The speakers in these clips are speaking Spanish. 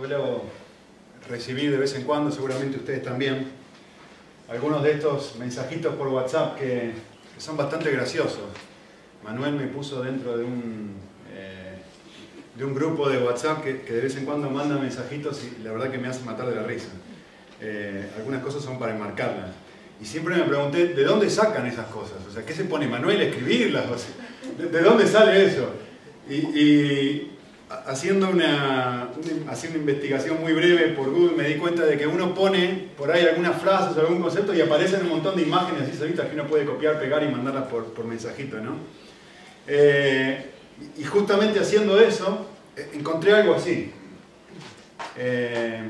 suelo recibir de vez en cuando, seguramente ustedes también, algunos de estos mensajitos por WhatsApp que, son bastante graciosos. Manuel me puso dentro de un, eh, de un grupo de WhatsApp que, de vez en cuando manda mensajitos y la verdad que me hace matar de la risa. Eh, algunas cosas son para enmarcarlas. Y siempre me pregunté, ¿de dónde sacan esas cosas? O sea, ¿qué se pone Manuel a escribirlas? ¿de, dónde sale eso? y haciendo una, haciendo una investigación muy breve por Google me di cuenta de que uno pone por ahí algunas frases o algún concepto y aparecen un montón de imágenes así solitas que uno puede copiar, pegar y mandarlas por, por mensajito, ¿no? Eh, y justamente haciendo eso, eh, encontré algo así. Eh,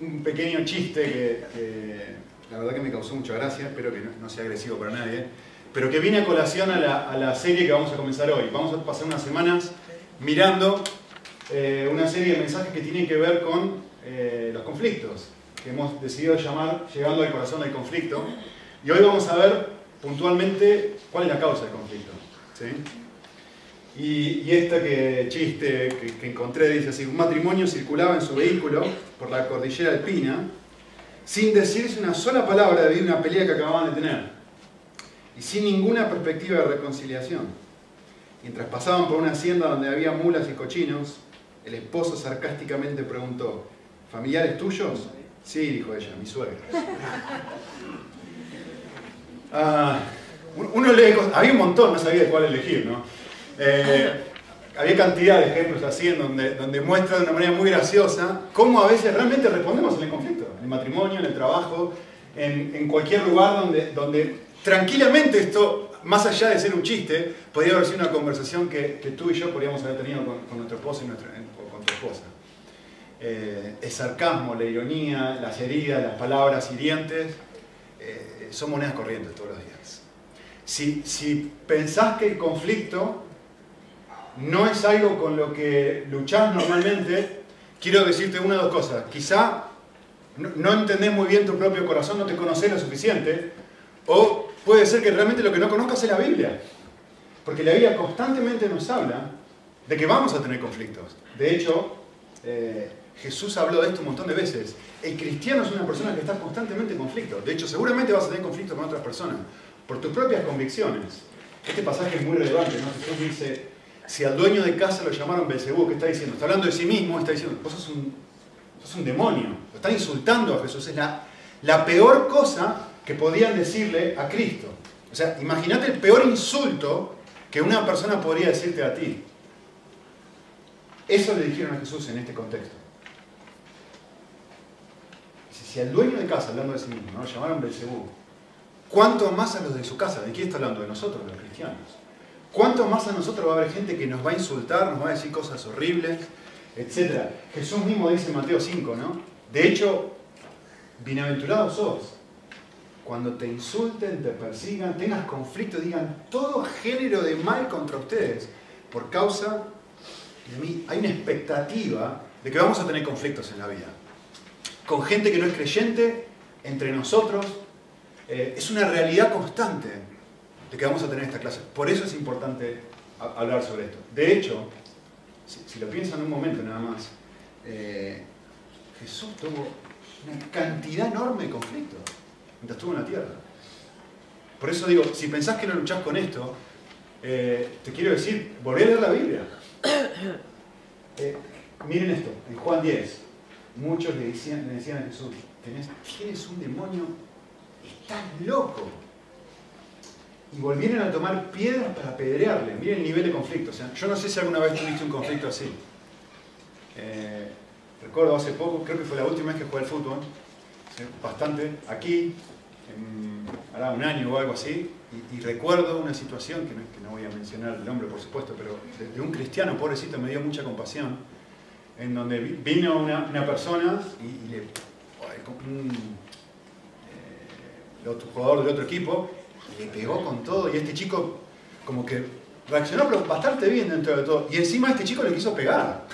un pequeño chiste que, la verdad que me causó mucha gracia, espero que no, sea agresivo para nadie, pero que viene a colación a la, a la serie que vamos a comenzar hoy. Vamos a pasar unas semanas mirando eh, una serie de mensajes que tienen que ver con eh, los conflictos, que hemos decidido llamar Llegando al corazón del conflicto. Y hoy vamos a ver puntualmente cuál es la causa del conflicto. Y, esta que, chiste que, encontré dice así, un matrimonio circulaba en su vehículo por la cordillera alpina sin decirse una sola palabra debido a una pelea que acababan de tener y sin ninguna perspectiva de reconciliación. Mientras pasaban por una hacienda donde había mulas y cochinos, el esposo sarcásticamente preguntó, ¿familiares tuyos? Sí, dijo ella, mi suegra. Ah, uno lee había un montón, no sabía de cuál elegir, ¿no? Eh, había cantidad de ejemplos así en donde, donde muestra de una manera muy graciosa cómo a veces realmente respondemos en el conflicto, en el matrimonio, en el trabajo, en, en cualquier lugar donde, donde tranquilamente esto más allá de ser un chiste, podría haber sido una conversación que, tú y yo podríamos haber tenido con, nuestro esposo y o con tu esposa. Eh, el sarcasmo, la ironía, las heridas, las palabras hirientes, eh, son monedas corrientes todos los días. Si, si pensás que el conflicto no es algo con lo que luchás normalmente, quiero decirte una o dos cosas. Quizá no, no entendés muy bien tu propio corazón, no te conocés lo suficiente, o Puede ser que realmente lo que no conozcas es la Biblia. Porque la Biblia constantemente nos habla de que vamos a tener conflictos. De hecho, eh, Jesús habló de esto un montón de veces. El cristiano es una persona que está constantemente en conflicto. De hecho, seguramente vas a tener conflicto con otras personas por tus propias convicciones. Este pasaje es muy relevante, ¿no? Jesús dice, si al dueño de casa lo llamaron Belcebú, ¿qué está diciendo? Está hablando de sí mismo, está diciendo, vos sos un, sos un demonio. Lo está insultando a Jesús. Es la, la peor cosa que podían decirle a Cristo. O sea, imagínate el peor insulto que una persona podría decirte a ti. Eso le dijeron a Jesús en este contexto. Si al dueño de casa, hablando de sí mismo, ¿no? llamaron Belcebú, ¿cuánto más a los de su casa? ¿De quién está hablando? De nosotros, los cristianos. ¿Cuánto más a nosotros va a haber gente que nos va a insultar, nos va a decir cosas horribles, etcétera? Jesús mismo dice en Mateo 5, ¿no? De hecho, bienaventurados sos cuando te insulten, te persigan, tengas conflicto, digan todo género de mal contra ustedes, por causa de mí, hay una expectativa de que vamos a tener conflictos en la vida. Con gente que no es creyente, entre nosotros, eh, es una realidad constante de que vamos a tener esta clase. Por eso es importante hablar sobre esto. De hecho, si, lo piensan un momento nada más, eh, Jesús tuvo una cantidad enorme de conflictos mientras estuvo en la tierra. Por eso digo, si pensás que no luchás con esto, eh, te quiero decir, volvé a leer la Biblia. Eh, miren esto, en Juan 10, muchos le decían, le decían a Jesús, tienes un demonio, estás loco. Y volvieron a tomar piedras para apedrearle. Miren el nivel de conflicto. O sea, yo no sé si alguna vez tuviste un conflicto así. Eh, recuerdo hace poco, creo que fue la última vez que jugué al fútbol, bastante, aquí, hará un año o algo así, y, recuerdo una situación, que no, voy a mencionar el nombre por supuesto, pero de, un cristiano, pobrecito, me dio mucha compasión, en donde vino una, persona y, le, un eh, otro jugador del otro equipo, le pegó con todo, y este chico como que reaccionó pero bastante bien dentro de todo, y encima este chico le quiso pegar.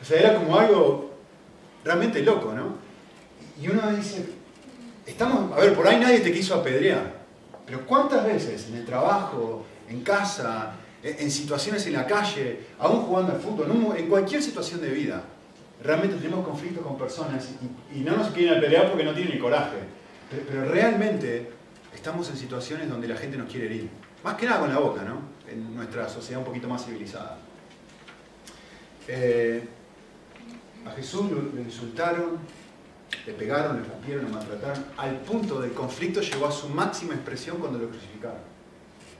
O sea, era como algo realmente loco, ¿no? Y uno dice, estamos, a ver, por ahí nadie te quiso apedrear, pero ¿cuántas veces en el trabajo, en casa, en situaciones en la calle, aún jugando al fútbol, en cualquier situación de vida, realmente tenemos conflictos con personas y, no nos quieren pelear porque no tienen el coraje. Pero, realmente estamos en situaciones donde la gente nos quiere herir. Más que nada con la boca, ¿no? En nuestra sociedad un poquito más civilizada. Eh, a Jesús lo, insultaron, le pegaron, le rompieron, lo maltrataron, al punto del conflicto llegó a su máxima expresión cuando lo crucificaron.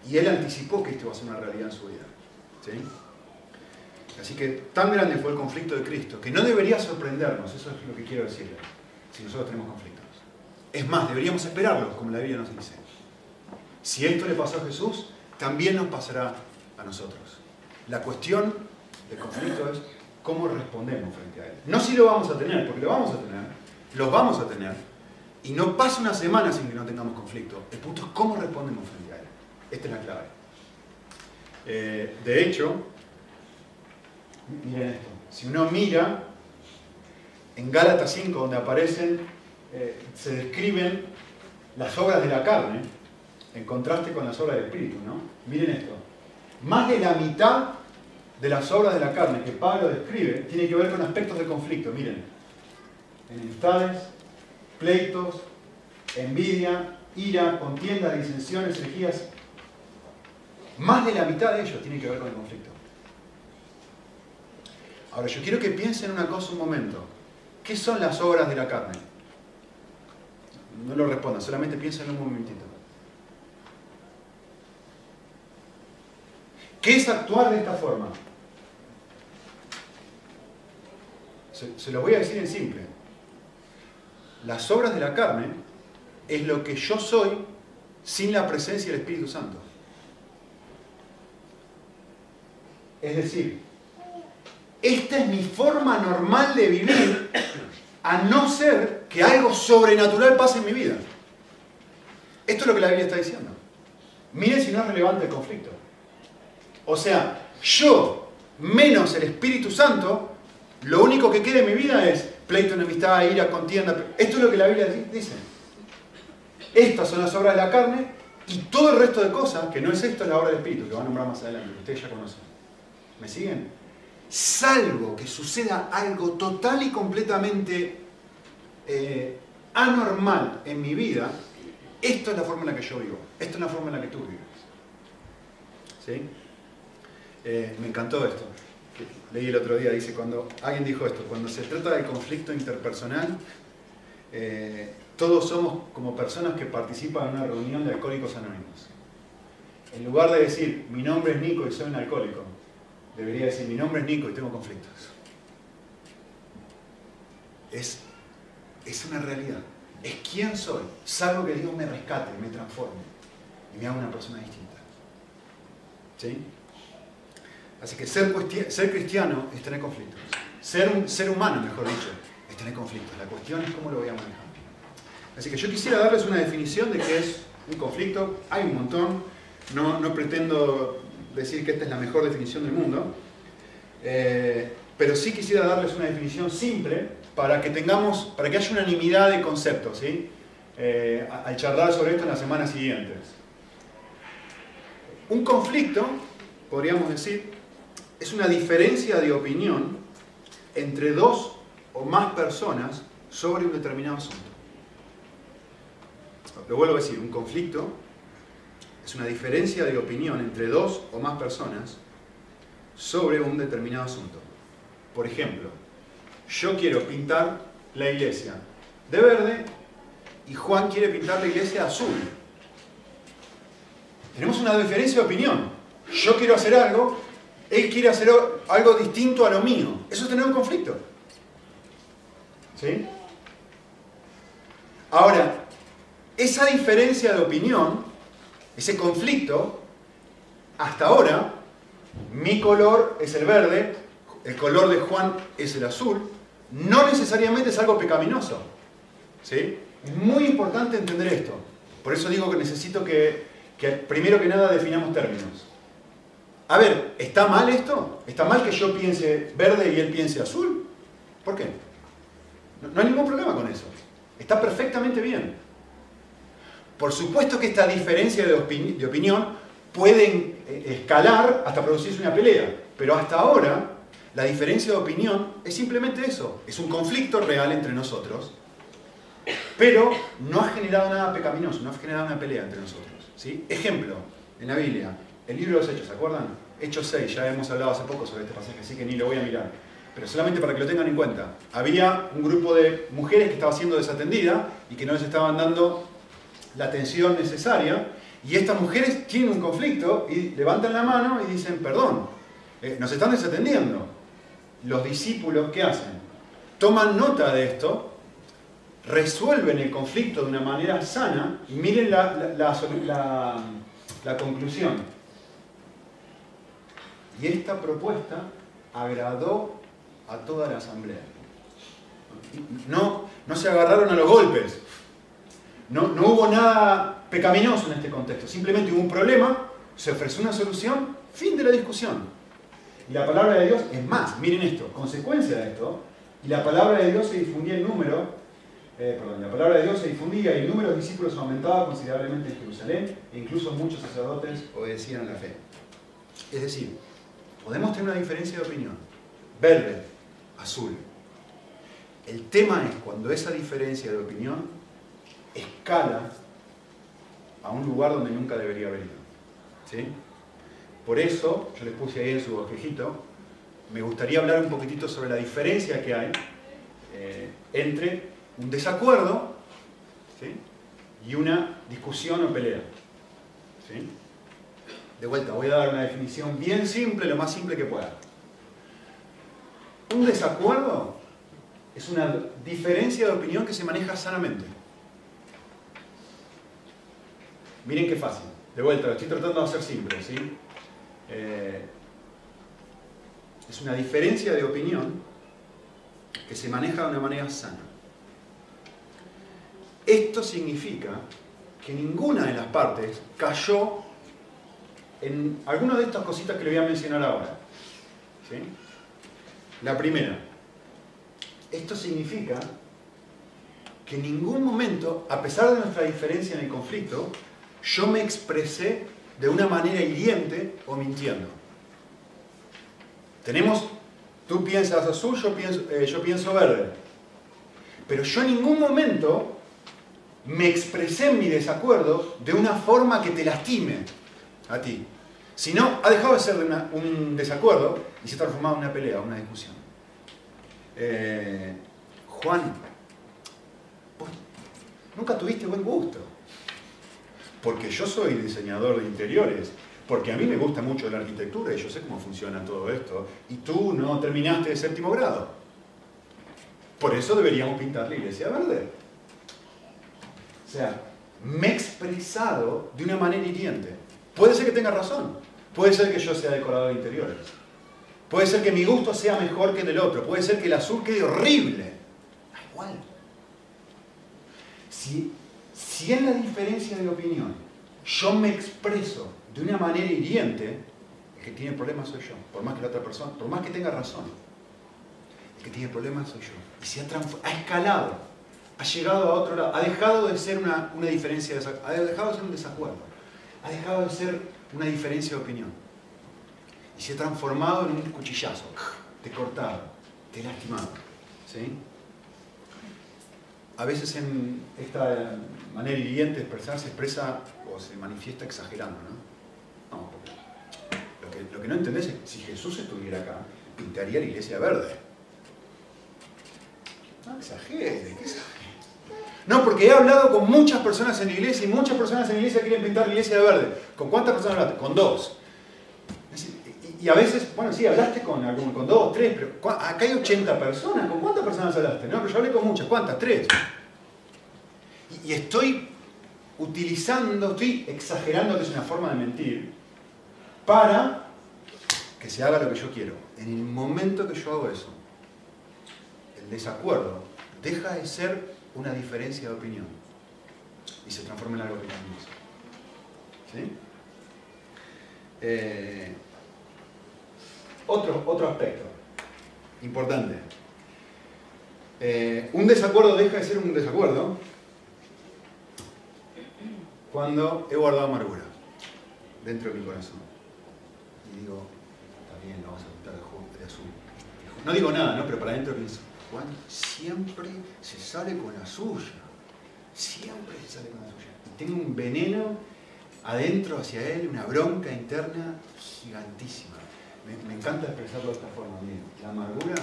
Y él anticipó que esto iba a ser una realidad en su vida. ¿sí? Así que tan grande fue el conflicto de Cristo que no debería sorprendernos, eso es lo que quiero decirle, si nosotros tenemos conflictos. Es más, deberíamos esperarlos, como la Biblia nos dice. Si esto le pasó a Jesús, también nos pasará a nosotros. La cuestión del conflicto es cómo respondemos frente a él. No si lo vamos a tener, porque lo vamos a tener, los vamos a tener, y no pasa una semana sin que no tengamos conflicto. El punto es cómo respondemos frente a él. Esta es la clave. Eh, de hecho, miren esto, si uno mira en Gálatas 5, donde aparecen, eh, se describen las obras de la carne, en contraste con las obras del Espíritu, ¿no? Miren esto. Más de la mitad de las obras de la carne que Pablo describe tiene que ver con aspectos de conflicto. Miren, enemistades, pleitos, envidia, ira, contiendas, disensiones, herejías. Más de la mitad de ellos tiene que ver con el conflicto. Ahora, yo quiero que piensen una cosa un momento. ¿Qué son las obras de la carne? No lo respondan, solamente piensen un momentito. ¿Qué es actuar de esta forma? Se, se, lo voy a decir en simple. Las obras de la carne es lo que yo soy sin la presencia del Espíritu Santo. Es decir, esta es mi forma normal de vivir, a no ser que algo sobrenatural pase en mi vida. Esto es lo que la Biblia está diciendo. Miren si no es relevante el conflicto. O sea, yo, menos el Espíritu Santo, lo único que queda en mi vida es pleito, enemistad, ira, contienda. Esto es lo que la Biblia dice. Estas son las obras de la carne y todo el resto de cosas, que no es esto, es la obra del Espíritu, que va a nombrar más adelante, que ustedes ya conocen. ¿Me siguen? salvo que suceda algo total y completamente eh, anormal en mi vida, esto es la forma en la que yo vivo, esta es la forma en la que tú vives. ¿Sí? Eh, me encantó esto. Leí el otro día, dice, cuando alguien dijo esto, cuando se trata del conflicto interpersonal, eh, todos somos como personas que participan en una reunión de alcohólicos anónimos. En lugar de decir, mi nombre es Nico y soy un alcohólico, debería decir, mi nombre es Nico y tengo conflictos. Es, es una realidad. Es quién soy, salvo que Dios me rescate, me transforme y me haga una persona distinta. ¿Sí? Así que ser, cristiano es tener conflictos. Ser un ser humano, mejor dicho, es tener conflictos. La cuestión es cómo lo voy a manejar. Así que yo quisiera darles una definición de qué es un conflicto. Hay un montón. No, no pretendo decir que esta es la mejor definición del mundo, eh, pero sí quisiera darles una definición simple para que tengamos, para que haya unanimidad de conceptos, ¿sí? Eh, al charlar sobre esto en las semanas siguientes. Un conflicto, podríamos decir, es una diferencia de opinión entre dos o más personas sobre un determinado asunto. Lo vuelvo a decir, un conflicto es una diferencia de opinión entre dos o más personas sobre un determinado asunto. Por ejemplo, yo quiero pintar la iglesia de verde y Juan quiere pintar la iglesia azul. Tenemos una diferencia de opinión. Yo quiero hacer algo, él quiere hacer algo distinto a lo mío. Eso es tener un conflicto. ¿Sí? Ahora, esa diferencia de opinión ese conflicto, hasta ahora, mi color es el verde, el color de Juan es el azul, no necesariamente es algo pecaminoso. ¿sí? Es muy importante entender esto. Por eso digo que necesito que, primero que nada definamos términos. A ver, ¿está mal esto? ¿Está mal que yo piense verde y él piense azul? ¿Por qué? no hay ningún problema con eso. Está perfectamente bien. Por supuesto que esta diferencia de, opinión puede eh, escalar hasta producirse una pelea, pero hasta ahora La diferencia de opinión es simplemente eso, es un conflicto real entre nosotros, pero no ha generado nada pecaminoso, no ha generado una pelea entre nosotros. ¿sí? Ejemplo, en la Biblia, el libro de los Hechos, ¿se acuerdan? Hechos 6, ya hemos hablado hace poco sobre este pasaje, así que ni lo voy a mirar. Pero solamente para que lo tengan en cuenta. Había un grupo de mujeres que estaba siendo desatendida y que no les estaban dando la atención necesaria. Y estas mujeres tienen un conflicto y levantan la mano y dicen, perdón, eh, nos están desatendiendo. Los discípulos, ¿qué hacen? Toman nota de esto resuelven el conflicto de una manera sana y miren la, la, conclusión. Y esta propuesta agradó a toda la asamblea. No, no se agarraron a los golpes. No, no hubo nada pecaminoso en este contexto. Simplemente hubo un problema, se ofreció una solución, fin de la discusión. Y la palabra de Dios es más, miren esto, consecuencia de esto, y la palabra de Dios se difundía en número eh, perdón, la palabra de Dios se difundía y el número de discípulos aumentaba considerablemente en Jerusalén e incluso muchos sacerdotes obedecían la fe. Es decir, podemos tener una diferencia de opinión. Verde, azul. El tema es cuando esa diferencia de opinión escala a un lugar donde nunca debería haber ido. ¿Sí? Por eso, yo les puse ahí en su bosquejito, me gustaría hablar un poquitito sobre la diferencia que hay eh, entre un desacuerdo y una discusión o pelea. De vuelta, voy a dar una definición bien simple, lo más simple que pueda. Un desacuerdo es una diferencia de opinión que se maneja sanamente. Miren qué fácil. De vuelta, lo estoy tratando de hacer simple. ¿sí? Eh, es una diferencia de opinión que se maneja de una manera sana. Esto significa que ninguna de las partes cayó en alguna de estas cositas que le voy a mencionar ahora. La primera, esto significa que en ningún momento, a pesar de nuestra diferencia en el conflicto, yo me expresé de una manera hiriente o mintiendo. Tenemos, tú piensas azul, yo pienso, eh, yo pienso verde. Pero yo en ningún momento me expresé en mi desacuerdo de una forma que te lastime a ti. Si no, ha dejado de ser un desacuerdo y se ha transformado en una pelea, una discusión. Eh, Juan, nunca tuviste buen gusto. Porque yo soy diseñador de interiores, porque a mí me gusta mucho la arquitectura y yo sé cómo funciona todo esto, y tú no terminaste de séptimo grado. Por eso deberíamos pintar la iglesia verde. O sea, me he expresado de una manera hiriente. Puede ser que tenga razón. Puede ser que yo sea decorador de interiores. Puede ser que mi gusto sea mejor que el del otro. Puede ser que el azul quede horrible. Da igual. Si, si en la diferencia de opinión yo me expreso de una manera hiriente, el que tiene problemas soy yo. Por más que la otra persona, por más que tenga razón. El que tiene problemas soy yo. Y se ha, ha escalado ha llegado a otro lado, ha dejado de ser una, diferencia, ha dejado de ser un desacuerdo, ha dejado de ser una diferencia de opinión. Y se ha transformado en un cuchillazo, te cortado, te lastimado. ¿sí? A veces en esta manera hiriente de expresar se expresa o se manifiesta exagerando. ¿no? no lo, que, lo que no entendés es si Jesús estuviera acá, pintaría la iglesia verde. No exagere, ¿qué exagere? No, porque he hablado con muchas personas en la iglesia y muchas personas en la iglesia quieren pintar la iglesia de verde. ¿Con cuántas personas hablaste? Con dos. Y a veces, bueno, sí, hablaste con, con dos, tres, pero acá hay 80 personas. ¿Con cuántas personas hablaste? No, pero yo hablé con muchas. ¿Cuántas? Tres. Y, estoy utilizando, estoy exagerando que es una forma de mentir para que se haga lo que yo quiero. En el momento que yo hago eso, el desacuerdo deja de ser una diferencia de opinión y se transforma en algo que ¿Sí? Eh, otro, otro aspecto importante. Eh, un desacuerdo deja de ser un desacuerdo cuando he guardado amargura dentro de mi corazón. Y digo, está bien, vamos a pintar de azul. no digo nada, ¿no? pero para adentro pienso, Juan siempre se sale con la suya. Siempre se sale con la suya. Y tengo un veneno adentro hacia él, una bronca interna gigantísima. Me, encanta expresarlo de esta forma. La amargura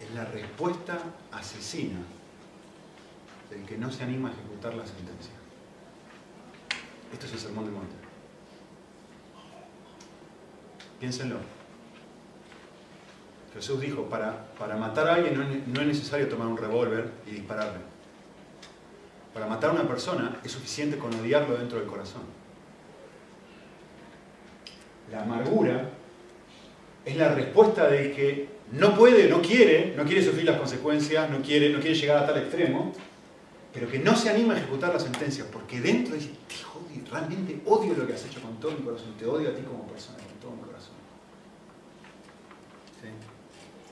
es la respuesta asesina del que no se anima a ejecutar la sentencia. Esto es el sermón de monte. Piénsenlo. Jesús dijo, para, para matar a alguien no es, necesario tomar un revólver y dispararle. Para matar a una persona es suficiente con odiarlo dentro del corazón. La amargura es la respuesta de que no puede, no quiere, no quiere sufrir las consecuencias, no quiere, no quiere llegar a tal extremo, pero que no se anima a ejecutar la sentencia, porque dentro dice, realmente odio lo que has hecho con todo mi corazón, te odio a ti como persona, con todo mi corazón.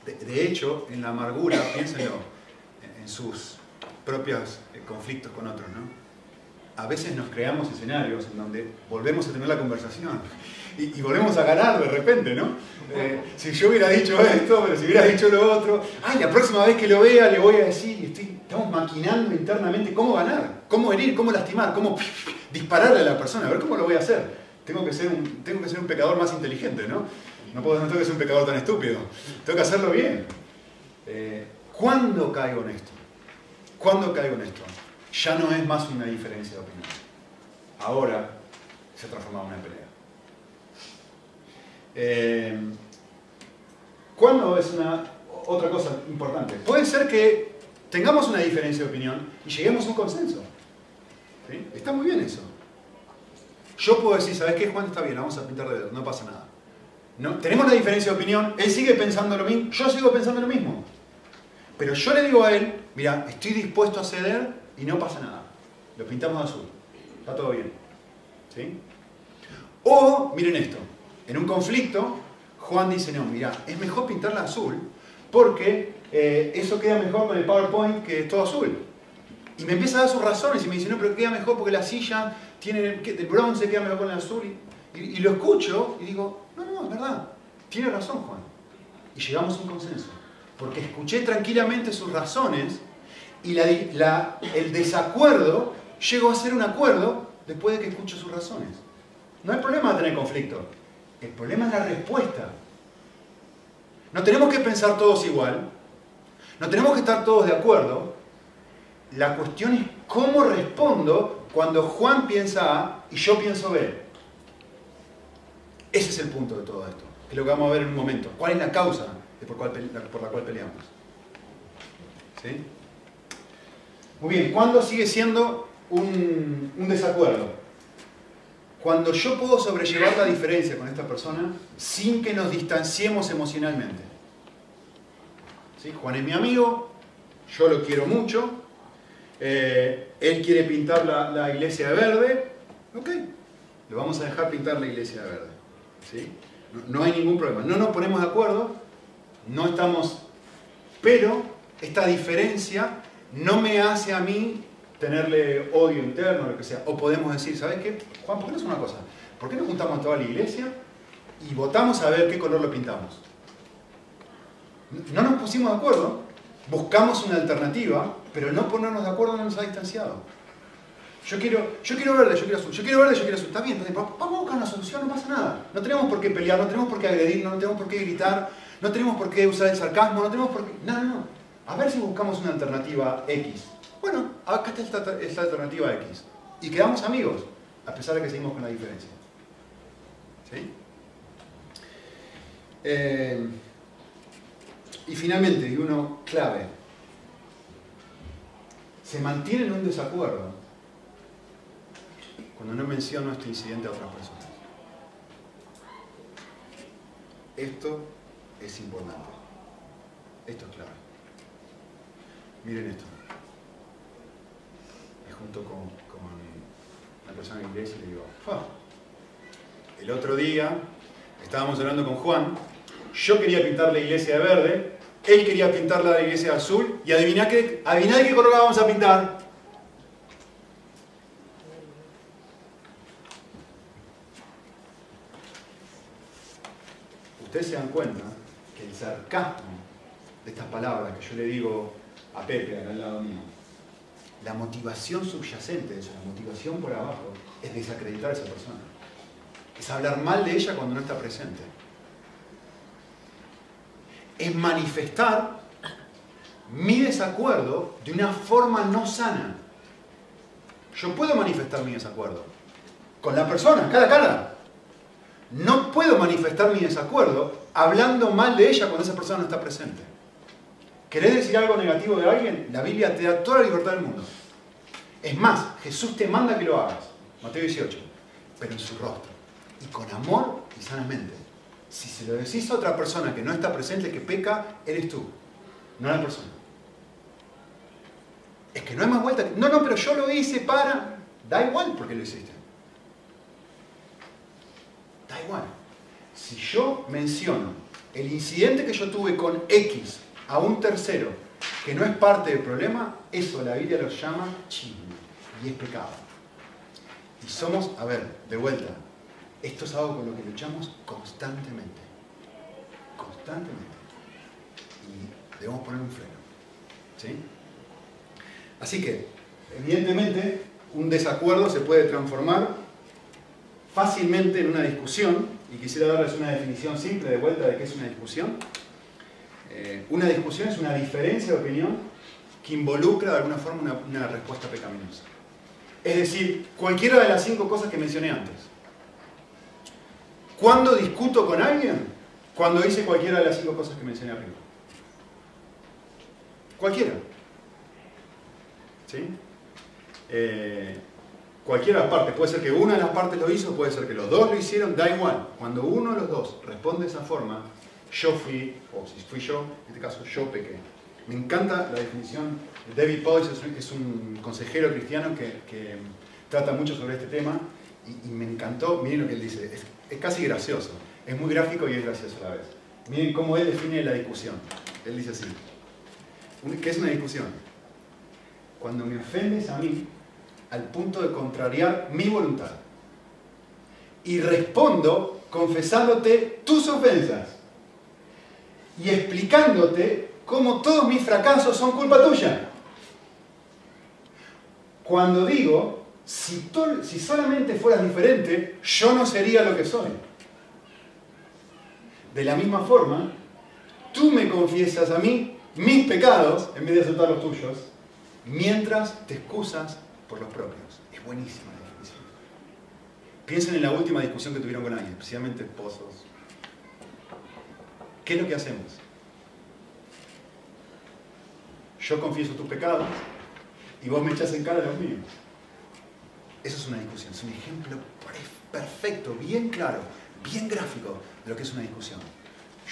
De, hecho, en la amargura, piénsenlo, en, sus propios eh, conflictos con otros, ¿no? A veces nos creamos escenarios en donde volvemos a tener la conversación y, volvemos a ganar de repente, ¿no? Eh, si yo hubiera dicho esto, pero si hubiera dicho lo otro, ay, la próxima vez que lo vea le voy a decir, estoy, estamos maquinando internamente cómo ganar, cómo herir, cómo lastimar, cómo dispararle a la persona, a ver cómo lo voy a hacer. Tengo que ser un, tengo que ser un pecador más inteligente, ¿no? No, puedo, no que ser un pecador tan estúpido. Tengo que hacerlo bien. Eh, ¿Cuándo caigo en esto? ¿Cuándo caigo en esto? Ya no es más una diferencia de opinión. Ahora se ha transformado en una pelea. Eh, ¿Cuándo es una otra cosa importante? Puede ser que tengamos una diferencia de opinión y lleguemos a un consenso. Está muy bien eso. Yo puedo decir, ¿sabes qué? Juan está bien, vamos a pintar de dedo, no pasa nada. No, tenemos la diferencia de opinión, él sigue pensando lo mismo, yo sigo pensando lo mismo. Pero yo le digo a él, mira, estoy dispuesto a ceder y no pasa nada. Lo pintamos azul. Está todo bien. ¿Sí? O, miren esto, en un conflicto, Juan dice, no, mira, es mejor pintarla azul porque eh, eso queda mejor con el PowerPoint que todo azul. Y me empieza a dar sus razones y me dice, no, pero queda mejor porque la silla tiene el bronce, queda mejor con el azul. Y, lo escucho y digo, tiene razón Juan. Y llegamos a un consenso. Porque escuché tranquilamente sus razones y el desacuerdo llegó a ser un acuerdo después de que escucho sus razones. No hay problema de tener conflicto. El problema es la respuesta. No tenemos que pensar todos igual. No tenemos que estar todos de acuerdo. La cuestión es cómo respondo cuando Juan piensa A y yo pienso B. Ese es el punto de todo esto, que es lo que vamos a ver en un momento. ¿Cuál es la causa por, la cual peleamos? ¿Sí? Muy bien, ¿cuándo sigue siendo un, desacuerdo? Cuando yo puedo sobrellevar la diferencia con esta persona sin que nos distanciemos emocionalmente. ¿Sí? Juan es mi amigo, yo lo quiero mucho, eh, él quiere pintar la, iglesia de verde, ok, lo vamos a dejar pintar la iglesia de verde. No, hay ningún problema. No nos ponemos de acuerdo, no estamos, pero esta diferencia no me hace a mí tenerle odio interno, lo que sea. O podemos decir, ¿sabes qué? Juan, ¿por qué no es una cosa? ¿Por qué no juntamos a toda la iglesia y votamos a ver qué color lo pintamos? No nos pusimos de acuerdo, buscamos una alternativa, pero no ponernos de acuerdo no nos ha distanciado. Yo quiero, yo quiero verde, yo quiero azul, yo quiero verde, yo quiero azul. Está bien, vamos a buscar una solución, no pasa nada. No tenemos por qué pelear, no tenemos por qué agredir, no tenemos por qué gritar, no tenemos por qué usar el sarcasmo, no tenemos por qué... No, no, no. A ver si buscamos una alternativa X. Bueno, acá está esta, alternativa X. Y quedamos amigos, a pesar de que seguimos con la diferencia. ¿Sí? Eh, y finalmente, y uno clave, se mantiene en un desacuerdo cuando no menciono este incidente a otras personas. Esto es importante. Esto es clave. Miren esto. Me junto con, una persona en la iglesia y le digo, el otro día estábamos hablando con Juan, yo quería pintar la iglesia de verde, él quería pintar la iglesia de azul, y adivina qué, adivina qué color vamos a pintar. Ustedes se dan cuenta sarcasmo de estas palabras que yo le digo a Pepe acá al lado mío, la motivación subyacente de eso, la motivación por abajo, es desacreditar a esa persona. Es hablar mal de ella cuando no está presente. Es manifestar mi desacuerdo de una forma no sana. Yo puedo manifestar mi desacuerdo con la persona, cara a cara. No puedo manifestar mi desacuerdo hablando mal de ella cuando esa persona no está presente. ¿Querés decir algo negativo de alguien? La Biblia te da toda la libertad del mundo. Es más, Jesús te manda que lo hagas. Mateo 18. Pero en su rostro. Y con amor y sanamente. Si se lo decís a otra persona que no está presente, que peca, eres tú, no la persona. Es que no hay más vuelta. No, no, pero yo lo hice para... Da igual porque lo hiciste. Da igual. Si yo menciono el incidente que yo tuve con X a un tercero que no es parte del problema, eso la Biblia lo llama chisme y es pecado. Y somos, a ver, de vuelta, esto es algo con lo que luchamos constantemente. Constantemente. Y debemos poner un freno. ¿Sí? Así que, evidentemente, un desacuerdo se puede transformar fácilmente en una discusión, y quisiera darles una definición simple de vuelta de qué es una discusión. Eh, una discusión es una diferencia de opinión que involucra de alguna forma una, respuesta pecaminosa. Es decir, cualquiera de las cinco cosas que mencioné antes. ¿Cuándo discuto con alguien? Cuando hice cualquiera de las cinco cosas que mencioné arriba. Cualquiera. ¿Sí? Eh, cualquiera de las partes. Puede ser que una de las partes lo hizo, puede ser que los dos lo hicieron, da igual. Cuando uno de los dos responde de esa forma, yo fui, o si fui yo, en este caso yo pequé. Me encanta la definición de David Poyce, es un consejero cristiano que, trata mucho sobre este tema y, y, me encantó, miren lo que él dice, es, es, casi gracioso, es muy gráfico y es gracioso a la vez. Miren cómo él define la discusión. Él dice así, ¿qué es una discusión? Cuando me ofendes a mí al punto de contrariar mi voluntad y respondo confesándote tus ofensas y explicándote cómo todos mis fracasos son culpa tuya. Cuando digo, si, solamente fueras diferente, yo no sería lo que soy. De la misma forma, tú me confiesas a mí mis pecados en vez de aceptar los tuyos, mientras te excusas por los propios. Es buenísima la definición. Piensen en la última discusión que tuvieron con alguien, especialmente esposos, ¿Qué es lo que hacemos? Yo confieso tus pecados y vos me echás en cara los míos. Eso es una discusión, es un ejemplo perfecto, bien claro, bien gráfico de lo que es una discusión.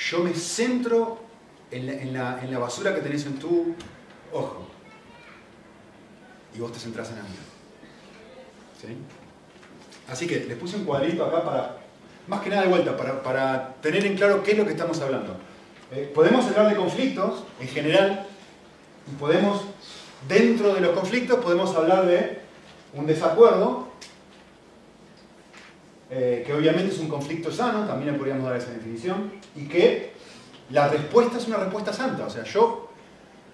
Yo me centro en la, en la basura que tenés en tu ojo y vos te centrás en mía. ¿Sí? Así que les puse un cuadrito acá para más que nada de vuelta, para, para tener en claro qué es lo que estamos hablando. Eh, podemos hablar de conflictos en general y podemos, dentro de los conflictos, podemos hablar de un desacuerdo, eh, que obviamente es un conflicto sano, también le podríamos dar esa definición, y que la respuesta es una respuesta santa, o sea, yo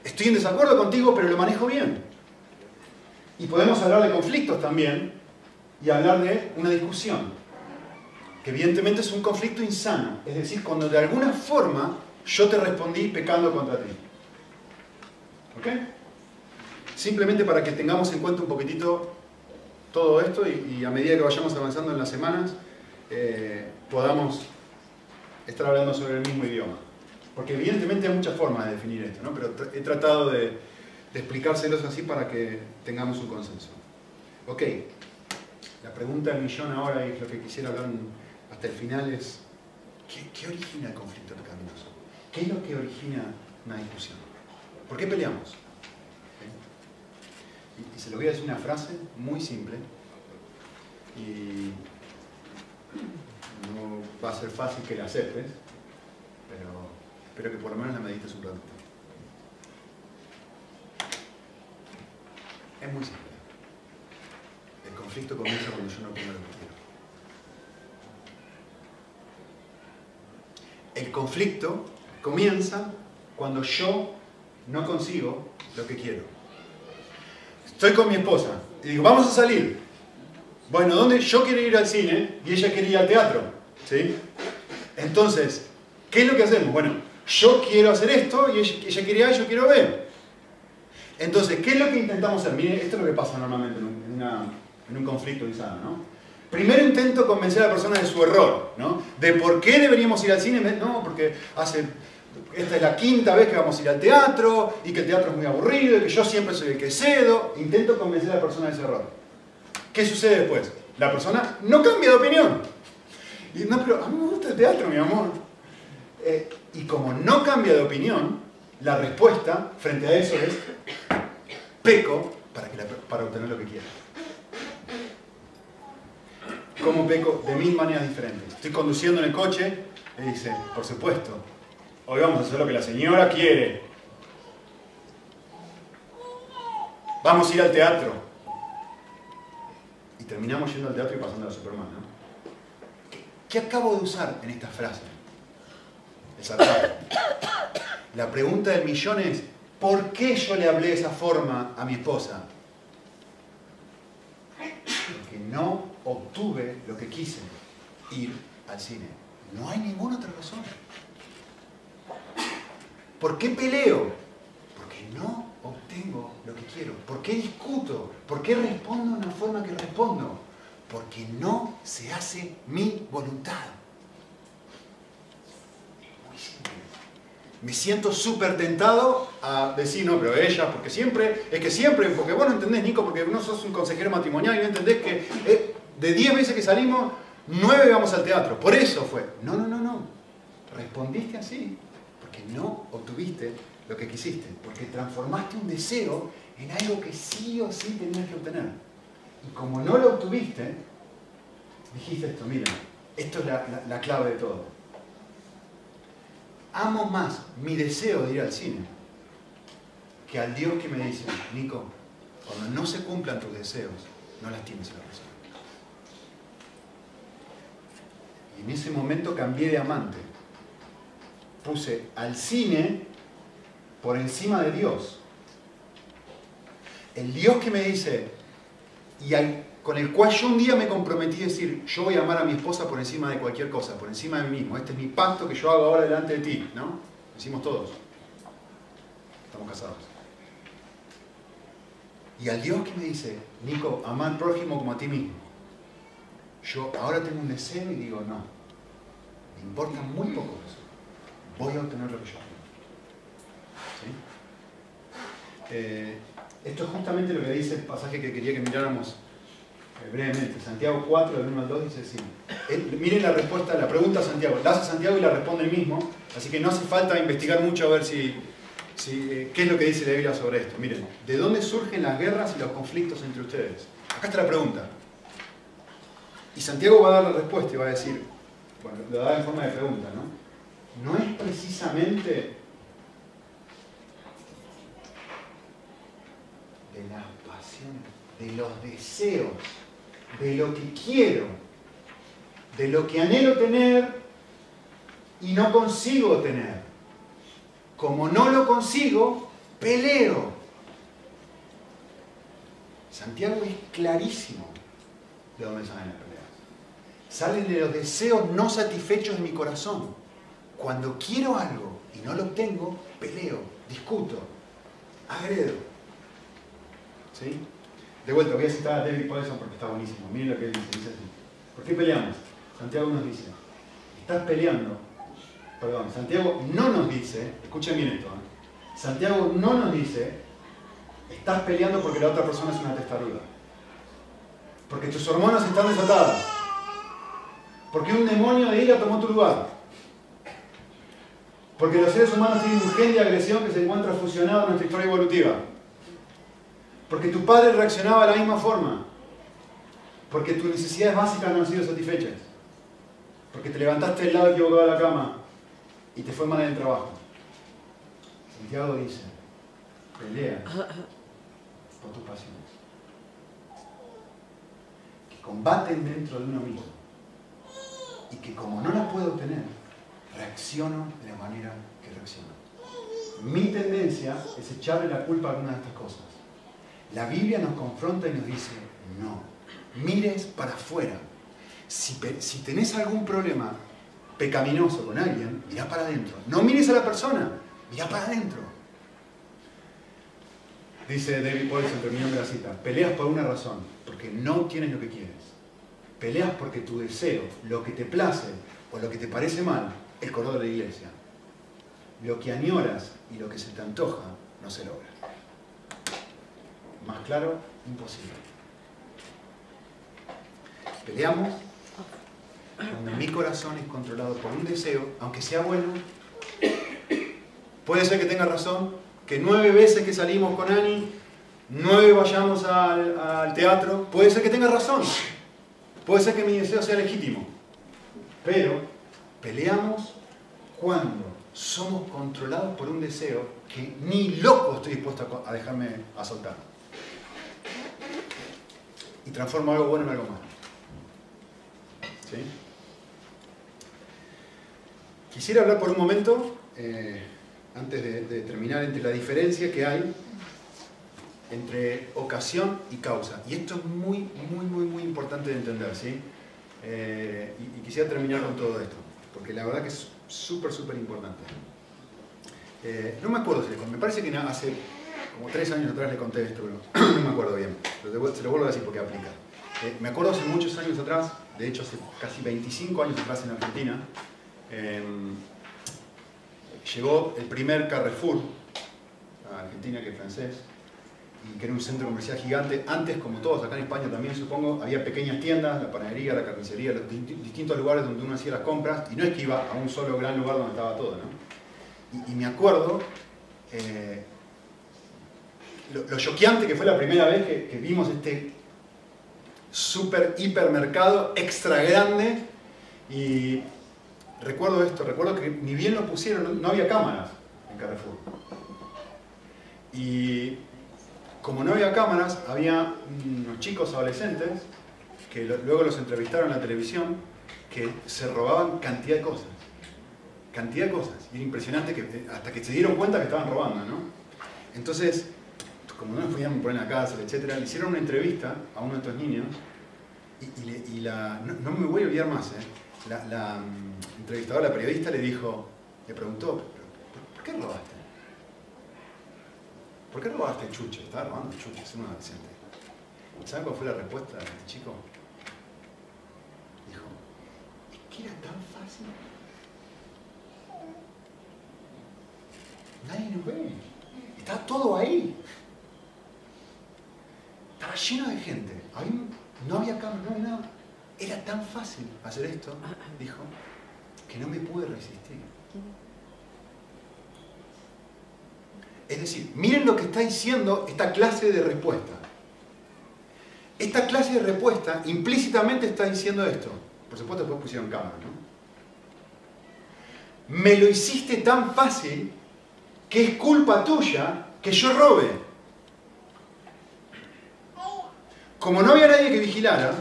estoy en desacuerdo contigo, pero lo manejo bien. Y podemos hablar de conflictos también y hablar de una discusión que evidentemente es un conflicto insano, es decir, cuando de alguna forma yo te respondí pecando contra ti. ¿Ok? Simplemente para que tengamos en cuenta un poquitito todo esto y, a medida que vayamos avanzando en las semanas eh, podamos estar hablando sobre el mismo idioma. Porque evidentemente hay muchas formas de definir esto, ¿no? pero he tratado de, de explicárselos así para que tengamos un consenso. Ok, la pregunta del millón ahora es lo que quisiera hablar hasta el final es, ¿qué, origina el conflicto pecaminoso? ¿Qué es lo que origina una discusión? ¿Por qué peleamos? Y, se lo voy a decir una frase muy simple y no va a ser fácil que la aceptes, pero espero que por lo menos la medites un rato. Es muy simple. El conflicto comienza cuando yo no pongo lo que quiero. El conflicto comienza cuando yo no consigo lo que quiero. Estoy con mi esposa y digo, vamos a salir. Bueno, ¿dónde? Yo quiero ir al cine y ella quiere ir al teatro. ¿sí? Entonces, ¿qué es lo que hacemos? Bueno, yo quiero hacer esto y ella, quiere A yo quiero B. Entonces, ¿qué es lo que intentamos hacer? Miren, esto es lo que pasa normalmente en, un conflicto quizá, ¿no? Primero intento convencer a la persona de su error, ¿no? De por qué deberíamos ir al cine. No, porque hace esta es la quinta vez que vamos a ir al teatro y que el teatro es muy aburrido y que yo siempre soy el que cedo. Intento convencer a la persona de ese error. ¿Qué sucede después? La persona no cambia de opinión. Y no, pero a mí me gusta el teatro, mi amor. Eh, y como no cambia de opinión, la respuesta frente a eso es peco para, obtener lo que quiero. ¿Cómo peco? De mil maneras diferentes. Estoy conduciendo en el coche y dice, por supuesto, Hoy vamos a hacer lo que la señora quiere. Vamos a ir al teatro. Y terminamos yendo al teatro y pasando a la Superman, ¿no? ¿Qué, acabo de usar en esta frase? La pregunta del millón es, ¿por qué yo le hablé de esa forma a mi esposa? Porque no obtuve lo que quise, ir al cine. No hay ninguna otra razón. ¿Por qué peleo? Porque no obtengo lo que quiero. ¿Por qué discuto? ¿Por qué respondo de una forma que respondo? Porque no se hace mi voluntad. Muy simple. Me siento súper tentado a decir, no, pero ella, porque siempre, es que siempre, porque vos no entendés, Nico, porque no sos un consejero matrimonial y no entendés que eh, de 10 veces que salimos, 9 vamos al teatro. Por eso fue. No, no, no, no. Respondiste así que no obtuviste lo que quisiste, porque transformaste un deseo en algo que sí o sí tenías que obtener. Y como no lo obtuviste, dijiste esto, mira, esto es la, clave de todo. Amo más mi deseo de ir al cine que al Dios que me dice, Nico, cuando no se cumplan tus deseos, no lastimes a la persona. Y en ese momento cambié de amante puse al cine por encima de Dios. El Dios que me dice, y con el cual yo un día me comprometí a decir, yo voy a amar a mi esposa por encima de cualquier cosa, por encima de mí mismo. Este es mi pacto que yo hago ahora delante de ti, ¿no? Lo hicimos todos. Estamos casados. Y al Dios que me dice, Nico, ama al prójimo como a ti mismo. Yo ahora tengo un deseo y digo, no. Me importa muy poco eso voy a obtener lo que yo quiero. Eh, esto es justamente lo que dice el pasaje que quería que miráramos brevemente. Santiago 4, del 1 al 2 dice así. miren la respuesta, la pregunta a Santiago. La hace Santiago y la responde él mismo. Así que no hace falta investigar mucho a ver si, eh, qué es lo que dice la Biblia sobre esto. Miren, ¿de dónde surgen las guerras y los conflictos entre ustedes? Acá está la pregunta. Y Santiago va a dar la respuesta y va a decir, bueno, lo da en forma de pregunta, ¿no? no es precisamente de las pasiones, de los deseos, de lo que quiero, de lo que anhelo tener y no consigo tener. Como no lo consigo, peleo. Santiago es clarísimo de dónde salen las peleas. Salen de los deseos no satisfechos de mi corazón. Cuando quiero algo y no lo obtengo, peleo, discuto, agredo. ¿Sí? De vuelta, voy a citar a David Paulson porque está buenísimo. Miren lo que dice, dice así. ¿Por qué peleamos? Santiago nos dice, estás peleando. Perdón, Santiago no nos dice, escuchen bien esto, ¿eh? Santiago no nos dice, estás peleando porque la otra persona es una testaruda. Porque tus hormonas están desatadas. Porque un demonio de ira tomó tu lugar. Porque los seres humanos tienen un gen de agresión que se encuentra fusionado en nuestra historia evolutiva. Porque tu padre reaccionaba de la misma forma. Porque tus necesidades básicas no han sido satisfechas. Porque te levantaste del lado equivocado de la cama y te fue mal en el trabajo. Santiago dice, pelea por tus pasiones. Que combaten dentro de uno mismo. Y que como no las puedo obtener, reacciono de la manera que reacciono. Mi tendencia es echarle la culpa a alguna de estas cosas. La Biblia nos confronta y nos dice, no, mires para afuera. Si, tenés algún problema pecaminoso con alguien, mira para adentro. No mires a la persona, mira para adentro. Dice David Paulson terminando la cita, peleas por una razón, porque no tienes lo que quieres. Peleas porque tu deseo, lo que te place o lo que te parece mal, es color de la iglesia. Lo que añoras y lo que se te antoja no se logra. Más claro, imposible. Peleamos donde mi corazón es controlado por un deseo, aunque sea bueno. Puede ser que tenga razón, que nueve veces que salimos con Ani, nueve vayamos al, al teatro, puede ser que tenga razón. Puede ser que mi deseo sea legítimo. Pero peleamos cuando somos controlados por un deseo que ni loco estoy dispuesto a dejarme a soltar. Y transformo algo bueno en algo malo. ¿Sí? Quisiera hablar por un momento, eh, antes de, terminar, entre la diferencia que hay entre ocasión y causa. Y esto es muy, muy, muy, muy importante de entender, ¿sí? Eh, y, quisiera terminar con todo esto, porque la verdad que es súper, súper importante. Eh, no me acuerdo si me parece que hace como tres años atrás le conté esto, pero no me acuerdo bien. Pero se lo vuelvo a decir porque aplica. me acuerdo hace muchos años atrás, de hecho hace casi 25 años atrás en Argentina, Em, llegó el primer Carrefour a Argentina, que es francés, y que era un centro comercial gigante. Antes, como todos, acá en España también supongo, había pequeñas tiendas, la panadería, la carnicería, los distintos lugares donde uno hacía las compras, y no es que iba a un solo gran lugar donde estaba todo, ¿no? Y, me acuerdo eh, lo, choqueante que fue la primera vez que, que vimos este super hipermercado extra grande y recuerdo esto, recuerdo que ni bien lo pusieron, no había cámaras en Carrefour. Y como no había cámaras, había unos chicos adolescentes que luego los entrevistaron en la televisión que se robaban cantidad de cosas. Cantidad de cosas. Y era impresionante que hasta que se dieron cuenta que estaban robando, ¿no? Entonces, como no nos podían poner a casa, etc., le hicieron una entrevista a uno de estos niños y, la, no, me voy a olvidar más, ¿eh? la, mm, entrevistadora, la periodista, le dijo, le preguntó, ¿por qué robaste? ¿Por qué robaste chuche? Estaba robando chuche, es un adolescente. ¿Saben cuál fue la respuesta de este chico? Dijo, es que era tan fácil. Nadie nos ve. Está todo ahí. Estaba lleno de gente. no había cámara, no había nada. Era tan fácil hacer esto, dijo, que no me pude resistir. Es decir, miren lo que está diciendo esta clase de respuesta. Esta clase de respuesta implícitamente está diciendo esto. Por supuesto, después pusieron cámara, ¿no? Me lo hiciste tan fácil que es culpa tuya que yo robe. Como no había nadie que vigilara,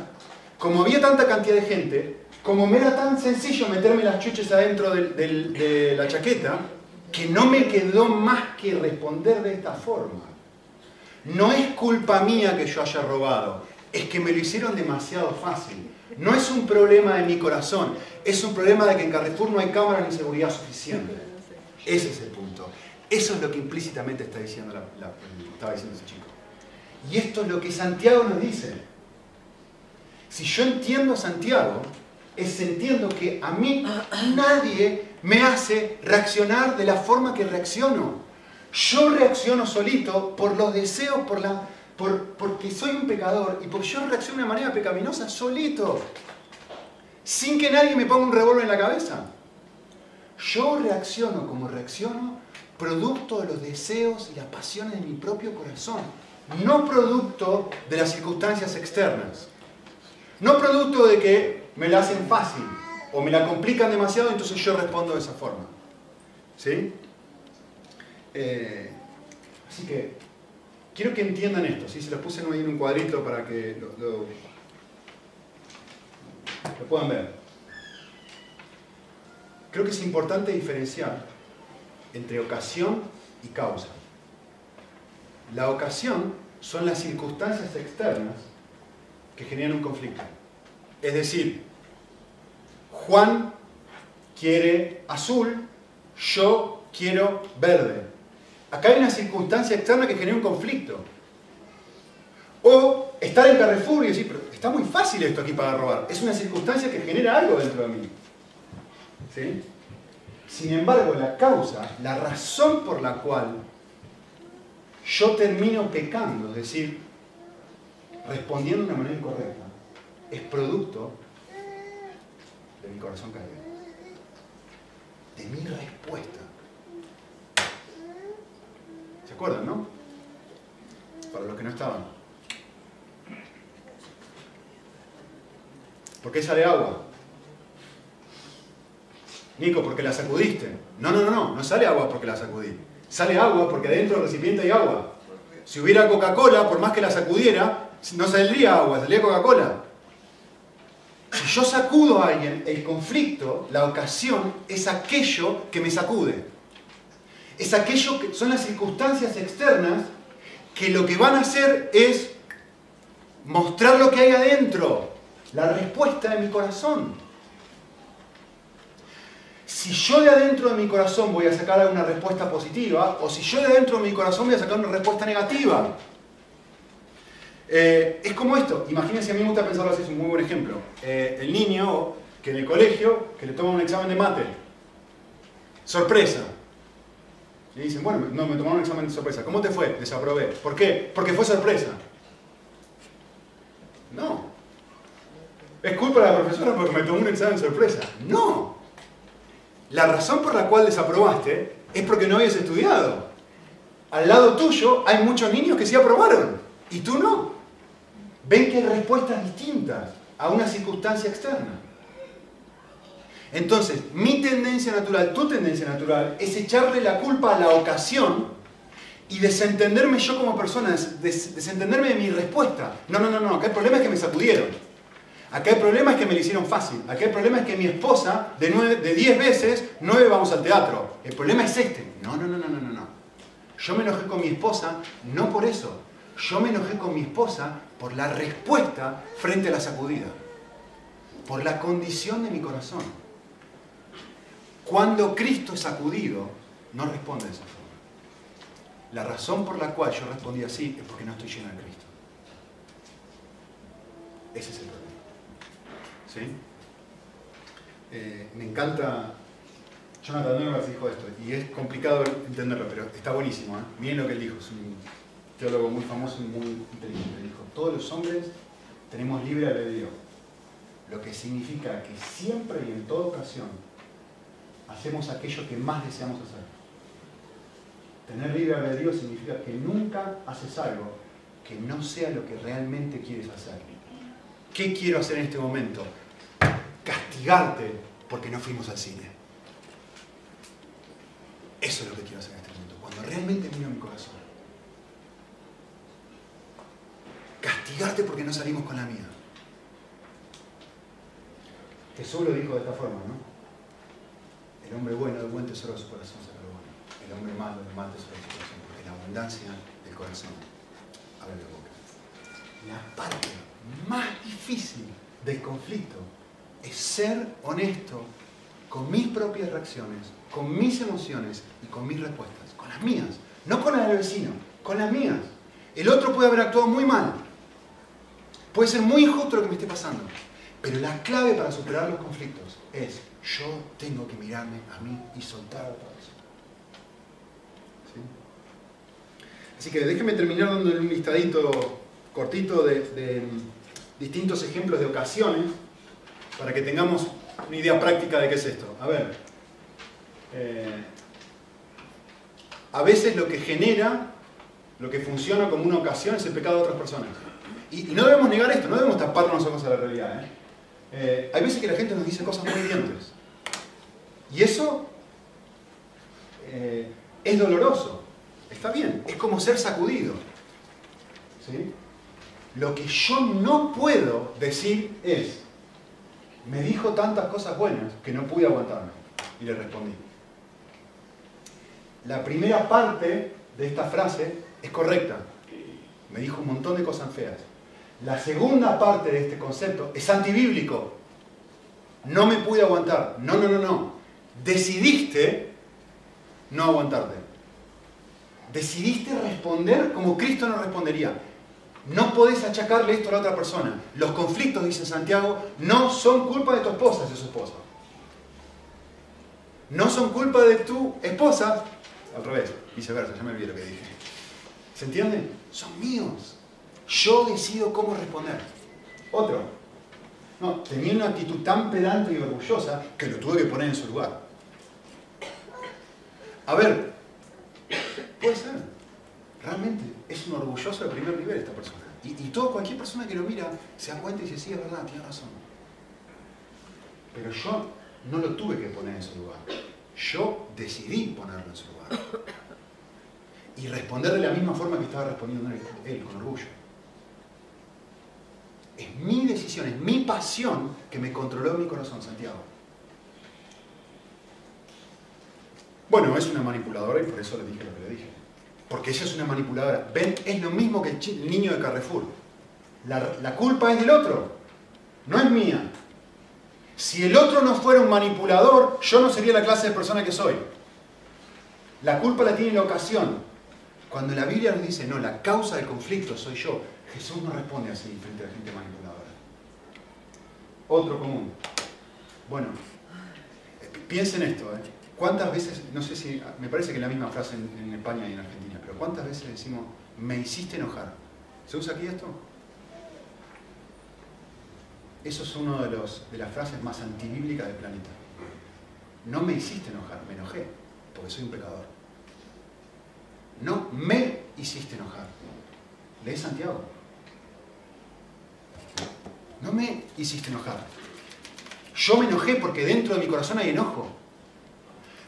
como había tanta cantidad de gente, como me era tan sencillo meterme las chuches adentro de la chaqueta, que no me quedó más que responder de esta forma. No es culpa mía que yo haya robado, es que me lo hicieron demasiado fácil. No es un problema de mi corazón, es un problema de que en Carrefour no hay cámara ni seguridad suficiente. Ese es el punto. Eso es lo que implícitamente está diciendo estaba diciendo ese chico. Y esto es lo que Santiago nos dice. Si yo entiendo a Santiago, es entiendo que a mí nadie me hace reaccionar de la forma que reacciono. Yo reacciono solito por los deseos, por la, por, porque soy un pecador y porque yo reacciono de manera pecaminosa solito, sin que nadie me ponga un revólver en la cabeza. Yo reacciono como reacciono producto de los deseos y las pasiones de mi propio corazón, no producto de las circunstancias externas. No producto de que me la hacen fácil o me la complican demasiado, entonces yo respondo de esa forma. ¿Sí? Eh, así que quiero que entiendan esto. ¿sí? Se los puse en un cuadrito para que lo puedan ver. creo que es importante diferenciar entre ocasión y causa. La ocasión son las circunstancias externas que generan un conflicto. Es decir, Juan quiere azul, yo quiero verde. Acá hay una circunstancia externa que genera un conflicto. O estar en Carrefour y decir, pero está muy fácil esto aquí para robar. Es una circunstancia que genera algo dentro de mí. ¿Sí? Sin embargo, la causa, la razón por la cual yo termino pecando, es decir, respondiendo de una manera incorrecta, es producto de mi corazón caído, de mi respuesta. ¿Se acuerdan, no? Para los que no estaban. ¿Por qué sale agua? Nico, porque la sacudiste. No, no, no, no, no sale agua porque la sacudí. Sale agua porque dentro del recipiente hay agua. Si hubiera Coca-Cola, por más que la sacudiera, no saldría agua, saldría Coca-Cola. Si yo sacudo a alguien, el conflicto, la ocasión, es aquello que me sacude. Es aquello que son las circunstancias externas que lo que van a hacer es mostrar lo que hay adentro, la respuesta de mi corazón. Si yo de adentro de mi corazón voy a sacar una respuesta positiva, o si yo de adentro de mi corazón voy a sacar una respuesta negativa. Eh, es como esto, imagínense, a mí me gusta pensarlo así, es un muy buen ejemplo. Eh, el niño que en el colegio, que le toma un examen de mate, sorpresa. Le dicen, bueno, no, me tomaron un examen de sorpresa. ¿Cómo te fue? Desaprobé. ¿Por qué? Porque fue sorpresa. No. Es culpa de la profesora porque me tomó un examen de sorpresa. No. La razón por la cual desaprobaste es porque no habías estudiado. Al lado tuyo hay muchos niños que sí aprobaron y tú no. Ven que hay respuestas distintas a una circunstancia externa. Entonces, mi tendencia natural, tu tendencia natural, es echarle la culpa a la ocasión y desentenderme yo como persona, desentenderme de mi respuesta. No, no, no, no, acá el problema es que me sacudieron. Acá el problema es que me lo hicieron fácil. Acá el problema es que mi esposa, de, nueve, de 10 veces, 9 vamos al teatro. El problema es este. No, no, no, no, no, no. Yo me enojé con mi esposa no por eso. Yo me enojé con mi esposa por la respuesta frente a la sacudida. Por la condición de mi corazón. Cuando Cristo es sacudido, no responde de esa forma. La razón por la cual yo respondí así es porque no estoy lleno de Cristo. Ese es el problema. ¿Sí? Eh, me encanta, Jonathan Edwards dijo esto, y es complicado entenderlo, pero está buenísimo. ¿eh? Miren lo que él dijo, es un teólogo muy famoso y muy inteligente. Dijo, todos los hombres tenemos libre albedrío, lo que significa que siempre y en toda ocasión hacemos aquello que más deseamos hacer. Tener libre albedrío significa que nunca haces algo que no sea lo que realmente quieres hacer. ¿Qué quiero hacer en este momento? Castigarte porque no fuimos al cine. Eso es lo que quiero hacer en este momento, cuando realmente miro mi corazón. Castigarte porque no salimos con la mía. Lo dijo de esta forma, ¿no? El hombre bueno del buen tesoro de su corazón lo bueno. El hombre malo del mal tesoro de su corazón, porque la abundancia del corazón abre la boca. La parte más difícil del conflicto es ser honesto con mis propias reacciones, con mis emociones y con mis respuestas, con las mías, no con las del vecino, con las mías. El otro puede haber actuado muy mal, puede ser muy injusto lo que me esté pasando, pero la clave para superar los conflictos es yo tengo que mirarme a mí y soltar todo eso. Así que déjenme terminar dando un listadito cortito de distintos ejemplos de ocasiones para que tengamos una idea práctica de qué es esto. A ver, eh, a veces lo que genera, lo que funciona como una ocasión es el pecado de otras personas. Y, no debemos negar esto, no debemos taparnos nosotros a la realidad. ¿eh? Eh, hay veces que la gente nos dice cosas muy hirientes. Y eso es doloroso. Está bien, es como ser sacudido. ¿Sí? Lo que yo no puedo decir es, me dijo tantas cosas buenas que no pude aguantarme. y le respondí. La primera parte de esta frase es correcta. Me dijo un montón de cosas feas. La segunda parte de este concepto es antibíblico. No me pude aguantar. No, no, no, no. Decidiste no aguantarte. Decidiste responder como Cristo no respondería. No podés achacarle esto a la otra persona. Los conflictos, dice Santiago, no son culpa de tu esposa, de su esposa. No son culpa de tu esposa, al revés, viceversa, ya me olvidé lo que dije. ¿Se entiende? Son míos. Yo decido cómo responder. Otro. No, tenía una actitud tan pedante y orgullosa que lo tuve que poner en su lugar. A ver, puede ser. Realmente es un orgulloso de primer nivel esta persona. Y, todo, cualquier persona que lo mira se da cuenta y dice, sí, es verdad, tiene razón. Pero yo no lo tuve que poner en su lugar. Yo decidí ponerlo en su lugar. Y responder de la misma forma que estaba respondiendo él, con orgullo. Es mi decisión, es mi pasión que me controló mi corazón, Santiago. Bueno, es una manipuladora y por eso le dije lo que le dije. Porque ella es una manipuladora. Ven, es lo mismo que el niño de Carrefour. La, culpa es del otro, no es mía. Si el otro no fuera un manipulador, yo no sería la clase de persona que soy. La culpa la tiene la ocasión. Cuando la Biblia nos dice, no, la causa del conflicto soy yo, Jesús no responde así frente a la gente manipuladora. Otro común. Bueno, piensen esto, ¿eh? ¿Cuántas veces, no sé si, me parece que es la misma frase en España y en Argentina, ¿cuántas veces decimos, me hiciste enojar? ¿Se usa aquí esto? Eso es una de, de las frases más antibíblicas del planeta. No me hiciste enojar, me enojé, porque soy un pecador. No me hiciste enojar. Lee Santiago. No me hiciste enojar. Yo me enojé porque dentro de mi corazón hay enojo.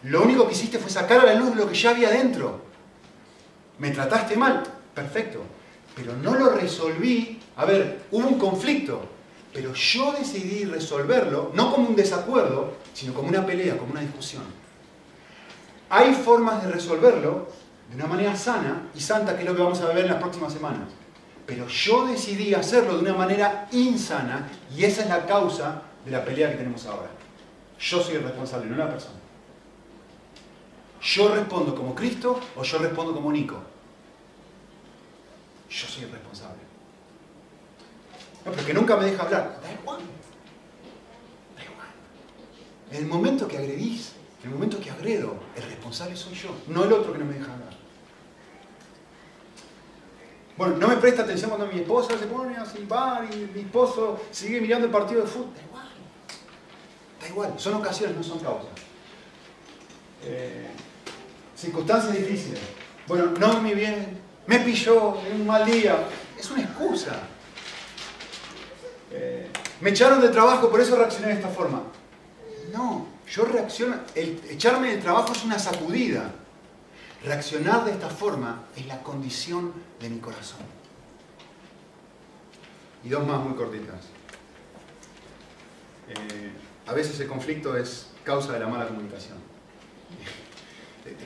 Lo único que hiciste fue sacar a la luz lo que ya había dentro. Me trataste mal, perfecto. Pero no lo resolví. A ver, hubo un conflicto. Pero yo decidí resolverlo, no como un desacuerdo, sino como una pelea, como una discusión. Hay formas de resolverlo de una manera sana y santa, que es lo que vamos a ver en las próximas semanas. Pero yo decidí hacerlo de una manera insana y esa es la causa de la pelea que tenemos ahora. Yo soy el responsable, no la persona. ¿Yo respondo como Cristo o yo respondo como Nico? Yo soy el responsable. No, porque nunca me deja hablar. Da igual. Da igual. En el momento que agredís, en el momento que agredo, el responsable soy yo, no el otro que no me deja hablar. Bueno, no me presta atención cuando mi esposa se pone a silbar y mi esposo sigue mirando el partido de fútbol. Da igual. Da igual. Son ocasiones, no son causas. Eh, circunstancias difíciles. Bueno, no me bien, me pilló en un mal día. Es una excusa. Eh, me echaron de trabajo, por eso reaccioné de esta forma. No, yo reacciono, el echarme del trabajo es una sacudida. Reaccionar de esta forma es la condición de mi corazón. Y dos más muy cortitas. Eh, a veces el conflicto es causa de la mala comunicación.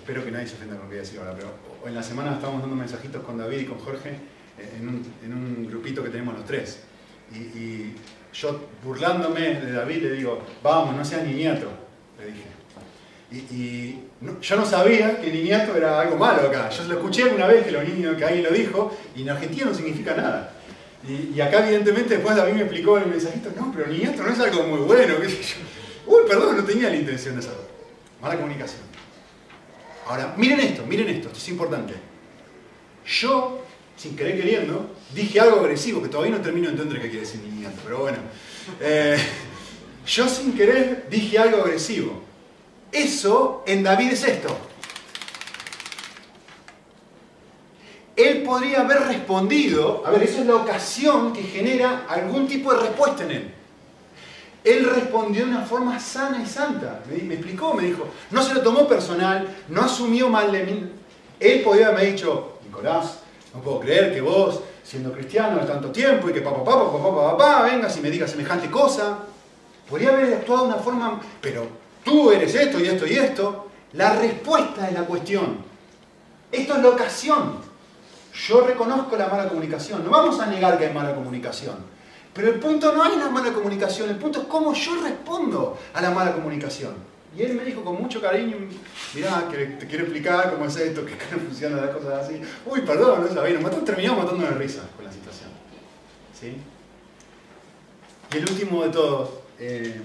Espero que nadie se ofenda con lo que voy a decir ahora, pero en la semana estábamos dando mensajitos con David y con Jorge en un, grupito que tenemos los tres. Y, yo burlándome de David le digo, vamos, no seas niñato, le dije. Y, yo no sabía que niñato era algo malo acá. Yo lo escuché alguna vez que, los que alguien lo dijo y en Argentina no significa nada. Y, acá evidentemente después David me explicó el mensajito, no, pero niñato no es algo muy bueno. Uy, perdón, no tenía la intención de hacerlo. Mala comunicación. Ahora, miren esto, miren esto, esto es importante. Yo sin querer queriendo, dije algo agresivo, que todavía no termino de entender qué quiere decir niñato, pero bueno. Eh, yo sin querer dije algo agresivo. Eso en David es esto. Él podría haber respondido, a ver, eso es la ocasión que genera algún tipo de respuesta en él. Él respondió de una forma sana y santa. Me, explicó, me dijo, no se lo tomó personal, no asumió mal de mí. Él podría haberme dicho, Nicolás, no puedo creer que vos, siendo cristiano de tanto tiempo y que papá, papá, papá, papá, papá, vengas y me digas semejante cosa. Podría haber actuado de una forma, pero tú eres esto y esto y esto, la respuesta es la cuestión. Esto es la ocasión. Yo reconozco la mala comunicación. No vamos a negar que hay mala comunicación. Pero el punto no es la mala comunicación, el punto es cómo yo respondo a la mala comunicación. Y él me dijo con mucho cariño, mirá, te quiero explicar cómo es esto, que funciona las cosas así. Uy, perdón, no sabía, nos terminamos matando de risa con la situación. ¿Sí? Y el último de todos, eh,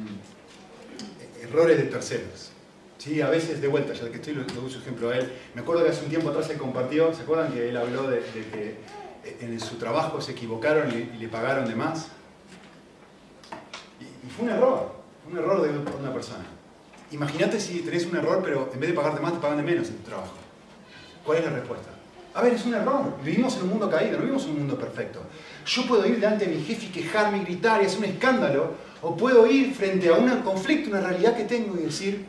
errores de terceros. Sí, a veces, de vuelta, ya que estoy, lo, uso ejemplo a él. Me acuerdo que hace un tiempo atrás se compartió, ¿se acuerdan que él habló de, que en su trabajo se equivocaron y, le pagaron de más? Y, fue un error, un error de una persona. Imagínate si tenés un error, pero en vez de pagarte más, te pagan de menos en tu trabajo. ¿Cuál es la respuesta? A ver, es un error. Vivimos en un mundo caído, no vivimos en un mundo perfecto. Yo puedo ir delante de mi jefe y quejarme, gritar y hacer un escándalo, o puedo ir frente a un conflicto, una realidad que tengo y decir,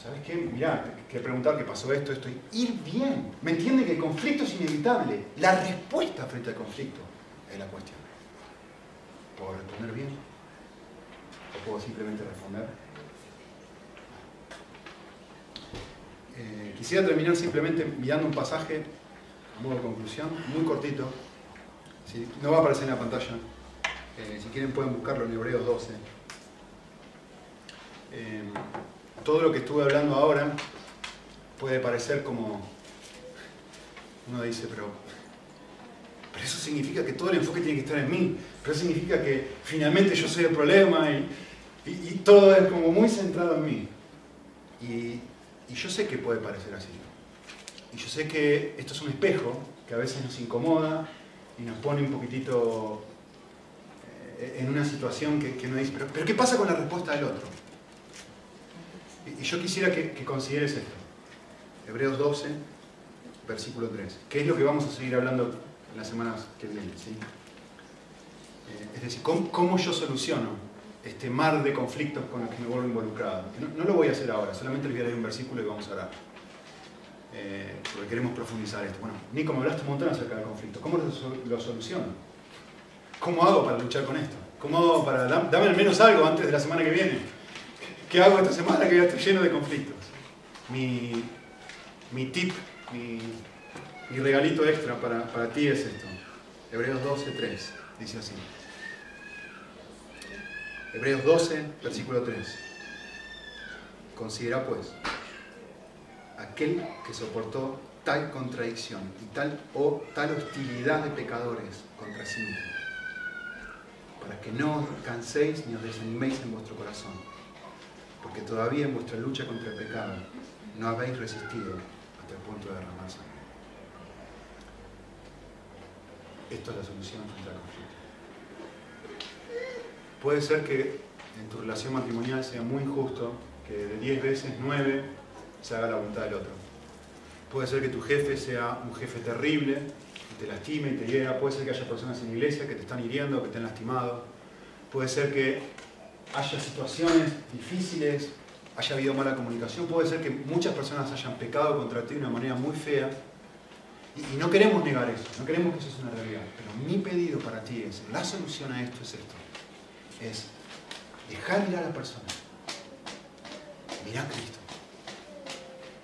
¿sabes qué? Mirá, que preguntar qué pasó esto, esto. Ir bien. ¿Me entiende que el conflicto es inevitable? La respuesta frente al conflicto es la cuestión. ¿Puedo responder bien? ¿O puedo simplemente responder? Eh, quisiera terminar simplemente mirando un pasaje, a modo de conclusión, muy cortito. No va a aparecer en la pantalla. Eh, si quieren pueden buscarlo en Hebreos 12 todo lo que estuve hablando ahora puede parecer como, uno dice, pero, pero eso significa que todo el enfoque tiene que estar en mí, pero eso significa que finalmente yo soy el problema y, todo es como muy centrado en mí. Y, yo sé que puede parecer así. Y yo sé que esto es un espejo que a veces nos incomoda y nos pone un poquitito eh, en una situación que, que uno dice, pero, pero ¿qué pasa con la respuesta del otro? Y yo quisiera que, consideres esto. Hebreos 12, versículo 3, que es lo que vamos a seguir hablando en las semanas que vienen. Eh, es decir, ¿cómo, yo soluciono este mar de conflictos con los que me vuelvo involucrado? No, lo voy a hacer ahora, solamente les voy a leer un versículo y vamos a orar. Eh, porque queremos profundizar esto. Bueno, Nico, me hablaste un montón acerca del conflicto. ¿Cómo lo, soluciono? ¿Cómo hago para luchar con esto? ¿Cómo hago para... Dame al menos algo antes de la semana que viene ¿Qué hago esta semana que ya estoy lleno de conflictos? Mi, tip, mi, regalito extra para, para ti es esto. Hebreos 12, 3. Dice así. Hebreos 12, versículo 3. Considera pues aquel que soportó tal contradicción y tal, o tal hostilidad de pecadores contra sí mismo, para que no os canséis ni os desaniméis en vuestro corazón porque todavía en vuestra lucha contra el pecado no habéis resistido hasta el punto de derramar sangre. Esto es la solución frente al conflicto. Puede ser que en tu relación matrimonial sea muy injusto que de 10 veces 9 se haga la voluntad del otro. Puede ser que tu jefe sea un jefe terrible, que te lastime y te hiera. Puede ser que haya personas en la iglesia que te están hiriendo, que te han lastimado. Puede ser que haya situaciones difíciles, haya habido mala comunicación, puede ser que muchas personas hayan pecado contra ti de una manera muy fea. Y, no queremos negar eso, no queremos que eso sea una realidad. Pero mi pedido para ti es, la solución a esto es esto. Es dejar mirar a la persona. Mirá a Cristo.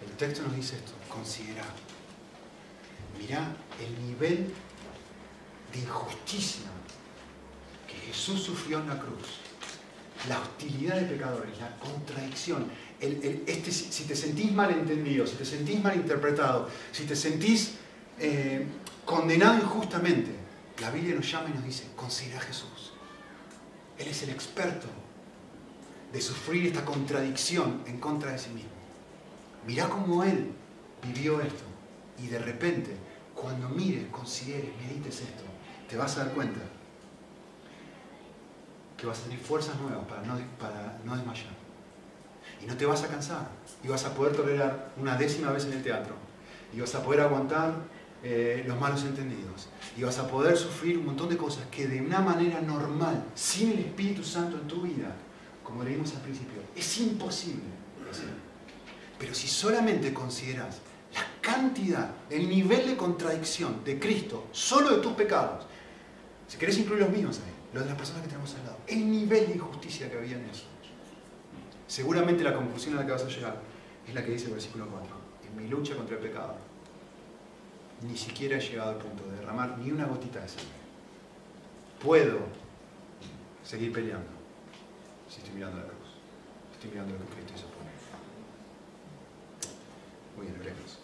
El texto nos dice esto, considera. Mirá el nivel de injusticia que Jesús sufrió en la cruz la hostilidad de pecadores, la contradicción, este, si te sentís mal entendido, si te sentís mal interpretado, si te sentís eh, condenado injustamente, la Biblia nos llama y nos dice, considera a Jesús. Él es el experto de sufrir esta contradicción en contra de sí mismo. Mirá cómo Él vivió esto. Y de repente, cuando mires, consideres, medites esto, te vas a dar cuenta que vas a tener fuerzas nuevas para no, para no desmayar. Y no te vas a cansar. Y vas a poder tolerar una décima vez en el teatro. Y vas a poder aguantar eh, los malos entendidos. Y vas a poder sufrir un montón de cosas que de una manera normal, sin el Espíritu Santo en tu vida, como leímos al principio, es imposible Pero si solamente consideras la cantidad, el nivel de contradicción de Cristo, solo de tus pecados, si querés incluir los míos ahí, los de las personas que tenemos al lado, el nivel de injusticia que había en eso. Seguramente la conclusión a la que vas a llegar es la que dice el versículo 4. En mi lucha contra el pecado, ni siquiera he llegado al punto de derramar ni una gotita de sangre. Puedo seguir peleando si estoy mirando la cruz, estoy mirando lo que Cristo hizo por. Muy bien, oremos.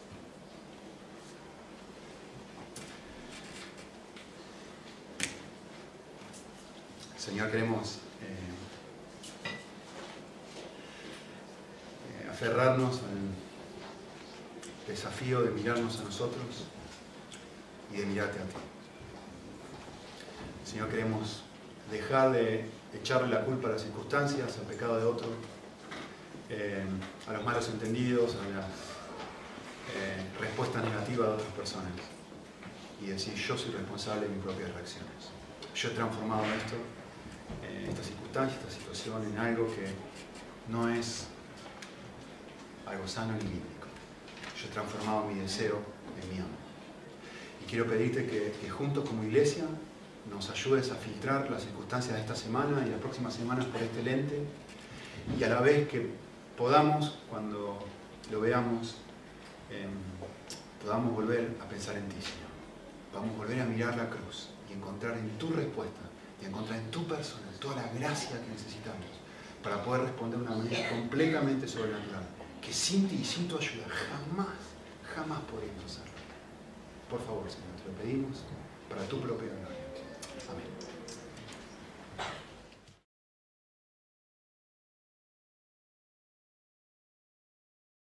Señor, queremos eh, eh, aferrarnos al desafío de mirarnos a nosotros y de mirarte a ti. Señor, queremos dejar de echarle la culpa a las circunstancias, al pecado de otro, eh, a los malos entendidos, a las eh, respuestas negativas de otras personas y decir yo soy responsable de mis propias reacciones. Yo he transformado esto, eh, esta circunstancia, esta situación en algo que no es algo sano ni bíblico. Yo he transformado mi deseo en mi amor. Quiero pedirte que, juntos como iglesia nos ayudes a filtrar las circunstancias de esta semana y las próximas semanas por este lente y a la vez que podamos, cuando lo veamos, eh, podamos volver a pensar en ti, Señor. Podamos volver a mirar la cruz y encontrar en tu respuesta y encontrar en tu persona toda la gracia que necesitamos para poder responder de una manera completamente sobrenatural, que sin ti y sin tu ayuda jamás, jamás podremos hacerlo. Por favor, Señor, te lo pedimos para tu propia. Amén.